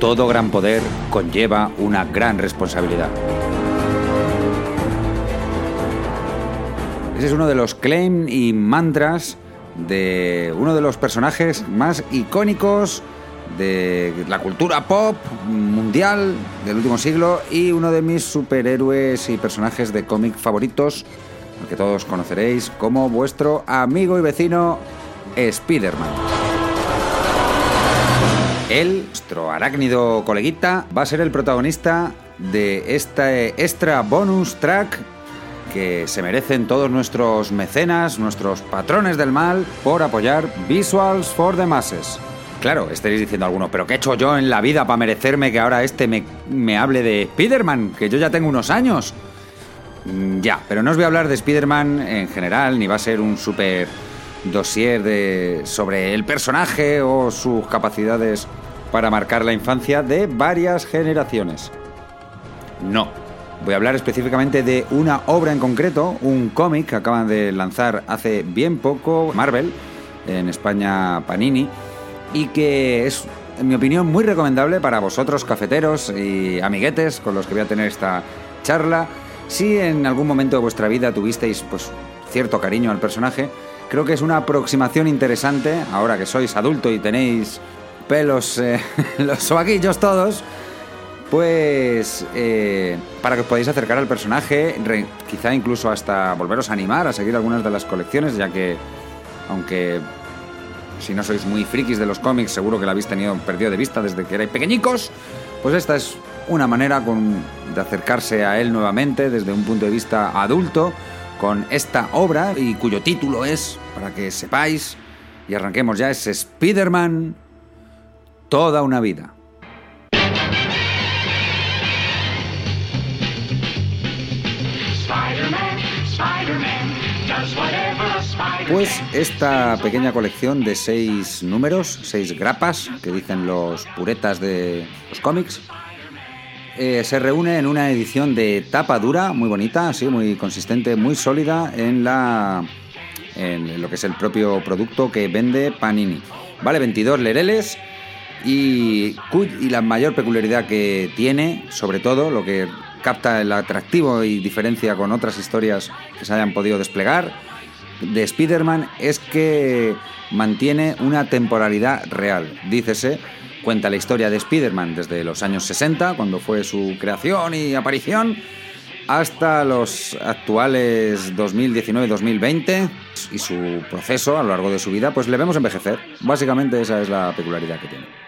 Todo gran poder conlleva una gran responsabilidad. Ese es uno de los claims y mantras de uno de los personajes más icónicos de la cultura pop mundial del último siglo y uno de mis superhéroes y personajes de cómic favoritos, que todos conoceréis como vuestro amigo y vecino Spider-Man. Él, nuestro arácnido coleguita, va a ser el protagonista de este extra bonus track que se merecen todos nuestros mecenas, nuestros patrones del mal, por apoyar Visuals for the Masses. Claro, estaréis diciendo alguno, pero ¿qué he hecho yo en la vida para merecerme que ahora este me, me hable de Spider-Man? Que yo ya tengo unos años. Mm, ya, pero no os voy a hablar de Spider-Man en general, ni va a ser un super dossier de, sobre el personaje o sus capacidades para marcar la infancia de varias generaciones. No, voy a hablar específicamente de una obra en concreto, un cómic que acaban de lanzar hace bien poco Marvel, en España Panini, y que es, en mi opinión, muy recomendable para vosotros, cafeteros y amiguetes con los que voy a tener esta charla. Si en algún momento de vuestra vida tuvisteis pues, cierto cariño al personaje, Creo que es una aproximación interesante, ahora que sois adulto y tenéis pelos, eh, los sobaquillos todos, pues eh, para que os podáis acercar al personaje, quizá incluso hasta volveros a animar a seguir algunas de las colecciones, ya que, aunque si no sois muy frikis de los cómics, seguro que la habéis tenido perdido de vista desde que erais pequeñicos, pues esta es una manera de acercarse a él nuevamente desde un punto de vista adulto con esta obra y cuyo título es, para que sepáis, y arranquemos ya, es Spider-Man, toda una vida. Pues esta pequeña colección de seis números, seis grapas, que dicen los puretas de los cómics, eh, se reúne en una edición de tapa dura, muy bonita, así, muy consistente, muy sólida en, la, en lo que es el propio producto que vende Panini. Vale 22 lereles y, y la mayor peculiaridad que tiene, sobre todo, lo que capta el atractivo y diferencia con otras historias que se hayan podido desplegar de Spider-Man es que mantiene una temporalidad real. Dícese Cuenta la historia de Spider-Man desde los años 60, cuando fue su creación y aparición, hasta los actuales 2019-2020 y su proceso a lo largo de su vida, pues le vemos envejecer. Básicamente esa es la peculiaridad que tiene.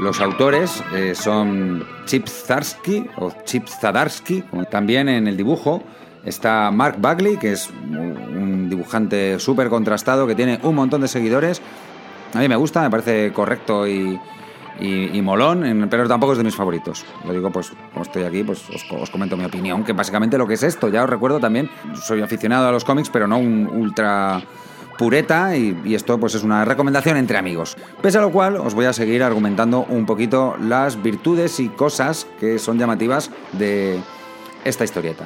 Los autores eh, son Chip Zarsky o Chip Zadarsky, también en el dibujo está Mark Bagley, que es un dibujante súper contrastado que tiene un montón de seguidores. A mí me gusta, me parece correcto y, molón, pero tampoco es de mis favoritos. Lo digo, pues, como estoy aquí, pues os, os, comento mi opinión, que básicamente lo que es esto. Ya os recuerdo también, soy aficionado a los cómics, pero no un ultra pureta y, esto pues es una recomendación entre amigos. Pese a lo cual os voy a seguir argumentando un poquito las virtudes y cosas que son llamativas de esta historieta.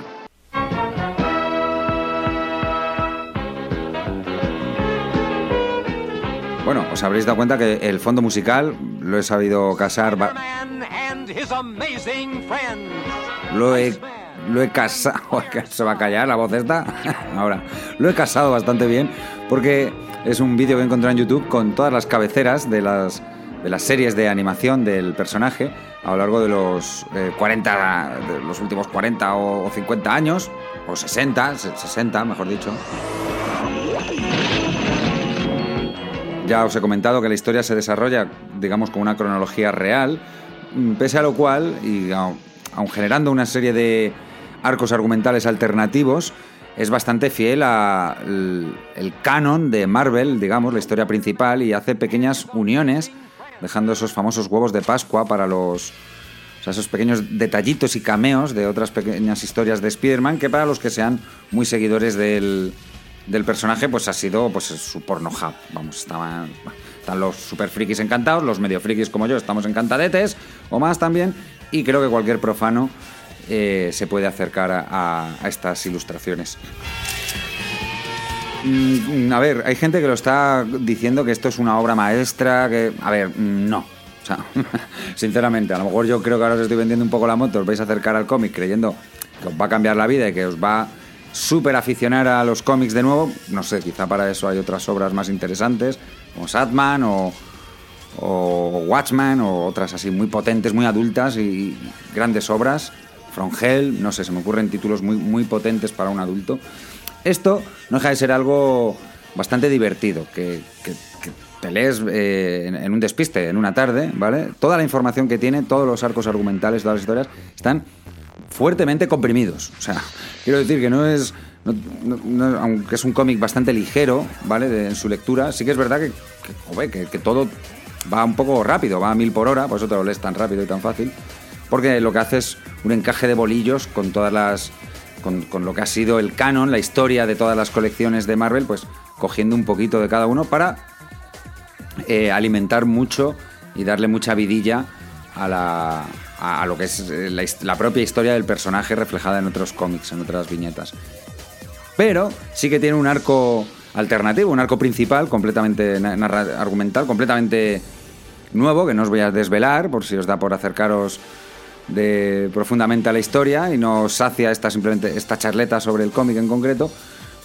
Bueno, os habréis dado cuenta que el fondo musical lo he sabido casar. Lo he, lo he casado. Se va a callar la voz esta. Ahora, lo he casado bastante bien porque es un vídeo que he encontrado en YouTube con todas las cabeceras de las, de las series de animación del personaje a lo largo de los 40, eh, de los últimos 40 o 50 años, o 60, 60, mejor dicho. Ya os he comentado que la historia se desarrolla, digamos, con una cronología real, mm, pese a lo cual, y aun generando una serie de arcos argumentales alternativos, es bastante fiel al el canon de Marvel, digamos, la historia principal, y hace pequeñas uniones, dejando esos famosos huevos de Pascua para los... O sea, esos pequeños detallitos y cameos de otras pequeñas historias de Spider-Man, que para los que sean muy seguidores del, del personaje, pues ha sido pues su porno hub. Vamos, estaban, están los super frikis encantados, los medio frikis como yo estamos encantadetes, o más también, y creo que cualquier profano eh, se puede acercar a, estas ilustraciones. Mm, a ver, hay gente que lo está diciendo que esto es una obra maestra, que... A ver, no. O sea, sinceramente, a lo mejor yo creo que ahora os estoy vendiendo un poco la moto, os vais a acercar al cómic creyendo que os va a cambiar la vida y que os va súper aficionar a los cómics de nuevo. No sé, quizá para eso hay otras obras más interesantes, como Satman o, o Watchman, o otras así muy potentes, muy adultas y grandes obras. From Hell, no sé, se me ocurren títulos muy, muy potentes para un adulto. Esto no deja de ser algo bastante divertido, que, te lees eh, en, un despiste, en una tarde, ¿vale? Toda la información que tiene, todos los arcos argumentales, todas las historias, están fuertemente comprimidos. O sea, quiero decir que no es. aunque es un cómic bastante ligero, ¿vale? en su lectura, sí que es verdad que, que, todo va un poco rápido, va a mil por hora, por eso te lo lees tan rápido y tan fácil. Porque lo que hace es un encaje de bolillos con todas las. Con, lo que ha sido el canon, la historia de todas las colecciones de Marvel, pues cogiendo un poquito de cada uno para eh, alimentar mucho y darle mucha vidilla a la, a, lo que es eh, la, propia historia del personaje reflejada en otros cómics, en otras viñetas. Pero sí que tiene un arco alternativo, un arco principal completamente argumental, completamente nuevo, que no os voy a desvelar por si os da por acercaros de, profundamente a la historia y no sacia esta, simplemente esta charleta sobre el cómic en concreto,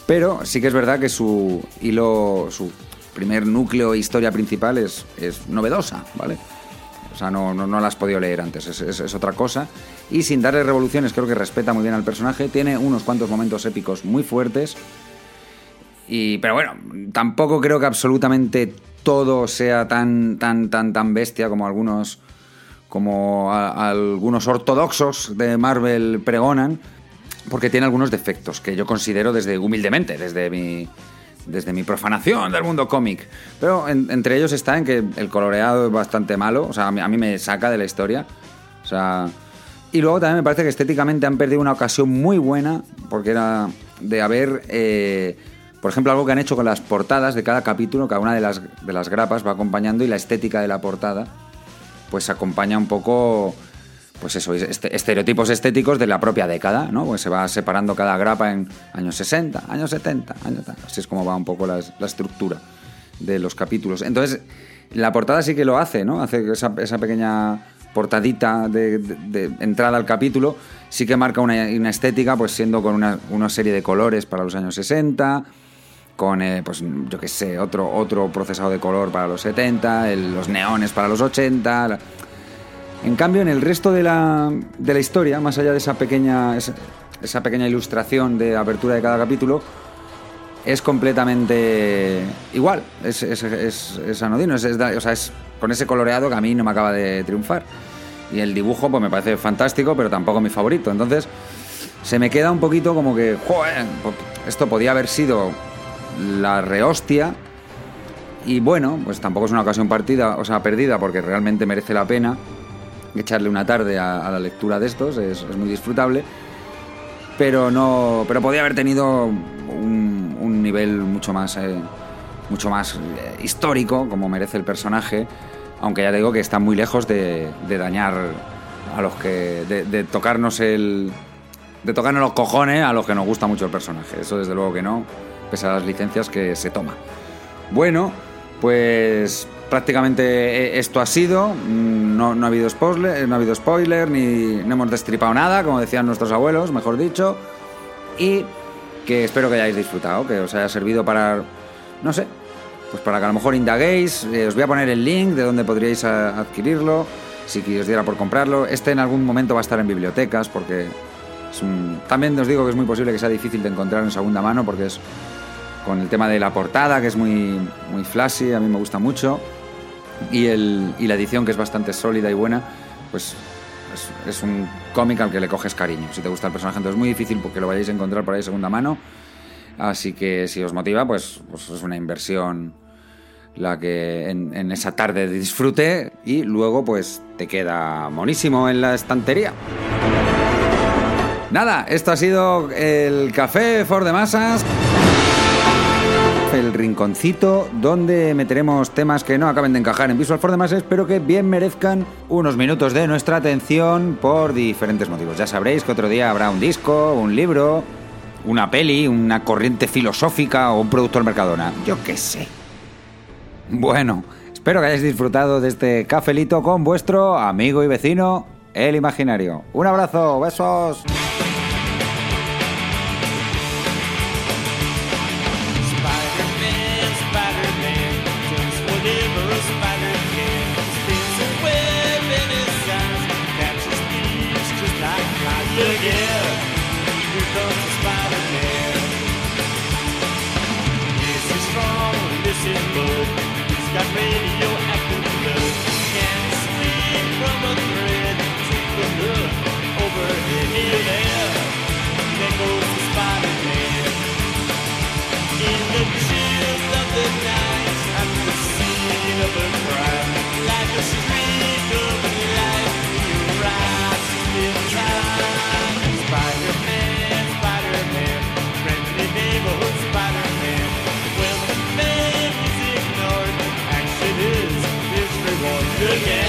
pero sí que es verdad que su hilo, su primer núcleo e historia principal es, es novedosa, ¿vale? O sea, no, no, la has podido leer antes, es, otra cosa. Y sin darle revoluciones, creo que respeta muy bien al personaje. Tiene unos cuantos momentos épicos muy fuertes. Y, pero bueno, tampoco creo que absolutamente todo sea tan, tan, tan, tan bestia como algunos, como algunos ortodoxos de Marvel pregonan, porque tiene algunos defectos que yo considero desde humildemente, desde mi, desde mi profanación del mundo cómic. Pero entre ellos está en que el coloreado es bastante malo, o sea, a mí, me saca de la historia. O sea, y luego también me parece que estéticamente han perdido una ocasión muy buena, porque era de haber, eh, por ejemplo, algo que han hecho con las portadas de cada capítulo, cada una de las, de las grapas va acompañando y la estética de la portada, pues acompaña un poco pues eso, este, estereotipos estéticos de la propia década, ¿no? Pues se va separando cada grapa en años 60, años 70, años Así es como va un poco la, estructura de los capítulos. Entonces, la portada sí que lo hace, ¿no? Hace esa, pequeña portadita de, entrada al capítulo, sí que marca una, estética, pues siendo con una, serie de colores para los años 60, con, eh, pues yo qué sé, otro, otro procesado de color para los 70, los neones para los 80... En cambio, en el resto de la, de la historia, más allá de esa pequeña, esa, pequeña ilustración de apertura de cada capítulo, es completamente igual, es, es, es, anodino, es, o sea, es con ese coloreado que a mí no me acaba de triunfar. Y el dibujo pues me parece fantástico, pero tampoco mi favorito. Entonces, se me queda un poquito como que, joder, esto podía haber sido la rehostia. Y bueno, pues tampoco es una ocasión partida, o sea, perdida, porque realmente merece la pena echarle una tarde a, la lectura de estos, es, muy disfrutable, pero no, pero podía haber tenido un, nivel mucho más, eh, mucho más eh, histórico, como merece el personaje, aunque ya digo que está muy lejos de, dañar a los que, de, tocarnos el, de tocarnos los cojones a los que nos gusta mucho el personaje, eso desde luego que no, pese a las licencias que se toma. Bueno, pues prácticamente eh, esto ha sido. Mm, no, no ha habido spoiler, no ha habido spoiler, ni no hemos destripado nada, como decían nuestros abuelos, mejor dicho. Y que espero que hayáis disfrutado, que os haya servido para, no sé, pues para que a lo mejor indaguéis. Eh, os voy a poner el link de donde podríais adquirirlo, si os diera por comprarlo. Este en algún momento va a estar en bibliotecas, porque también os digo que es muy posible que sea difícil de encontrar en segunda mano, porque es con el tema de la portada, que es muy, muy flashy, a mí me gusta mucho y, el, y la edición que es bastante sólida y buena, pues es, un cómic al que le coges cariño. Si te gusta el personaje, entonces es muy difícil porque lo vayáis a encontrar por ahí segunda mano. Así que si os motiva, pues, pues es una inversión la que en, en, esa tarde de disfrute y luego pues te queda monísimo en la estantería. Nada, esto ha sido el café for de masas el rinconcito donde meteremos temas que no acaben de encajar en Visual for the Masses, pero que bien merezcan unos minutos de nuestra atención por diferentes motivos. Ya sabréis que otro día habrá un disco, un libro, una peli, una corriente filosófica o un producto al Mercadona. Yo qué sé. Bueno, espero que hayáis disfrutado de este cafelito con vuestro amigo y vecino, el imaginario. Un abrazo, besos. This is strong, this is bold. It's got radioactive. good game.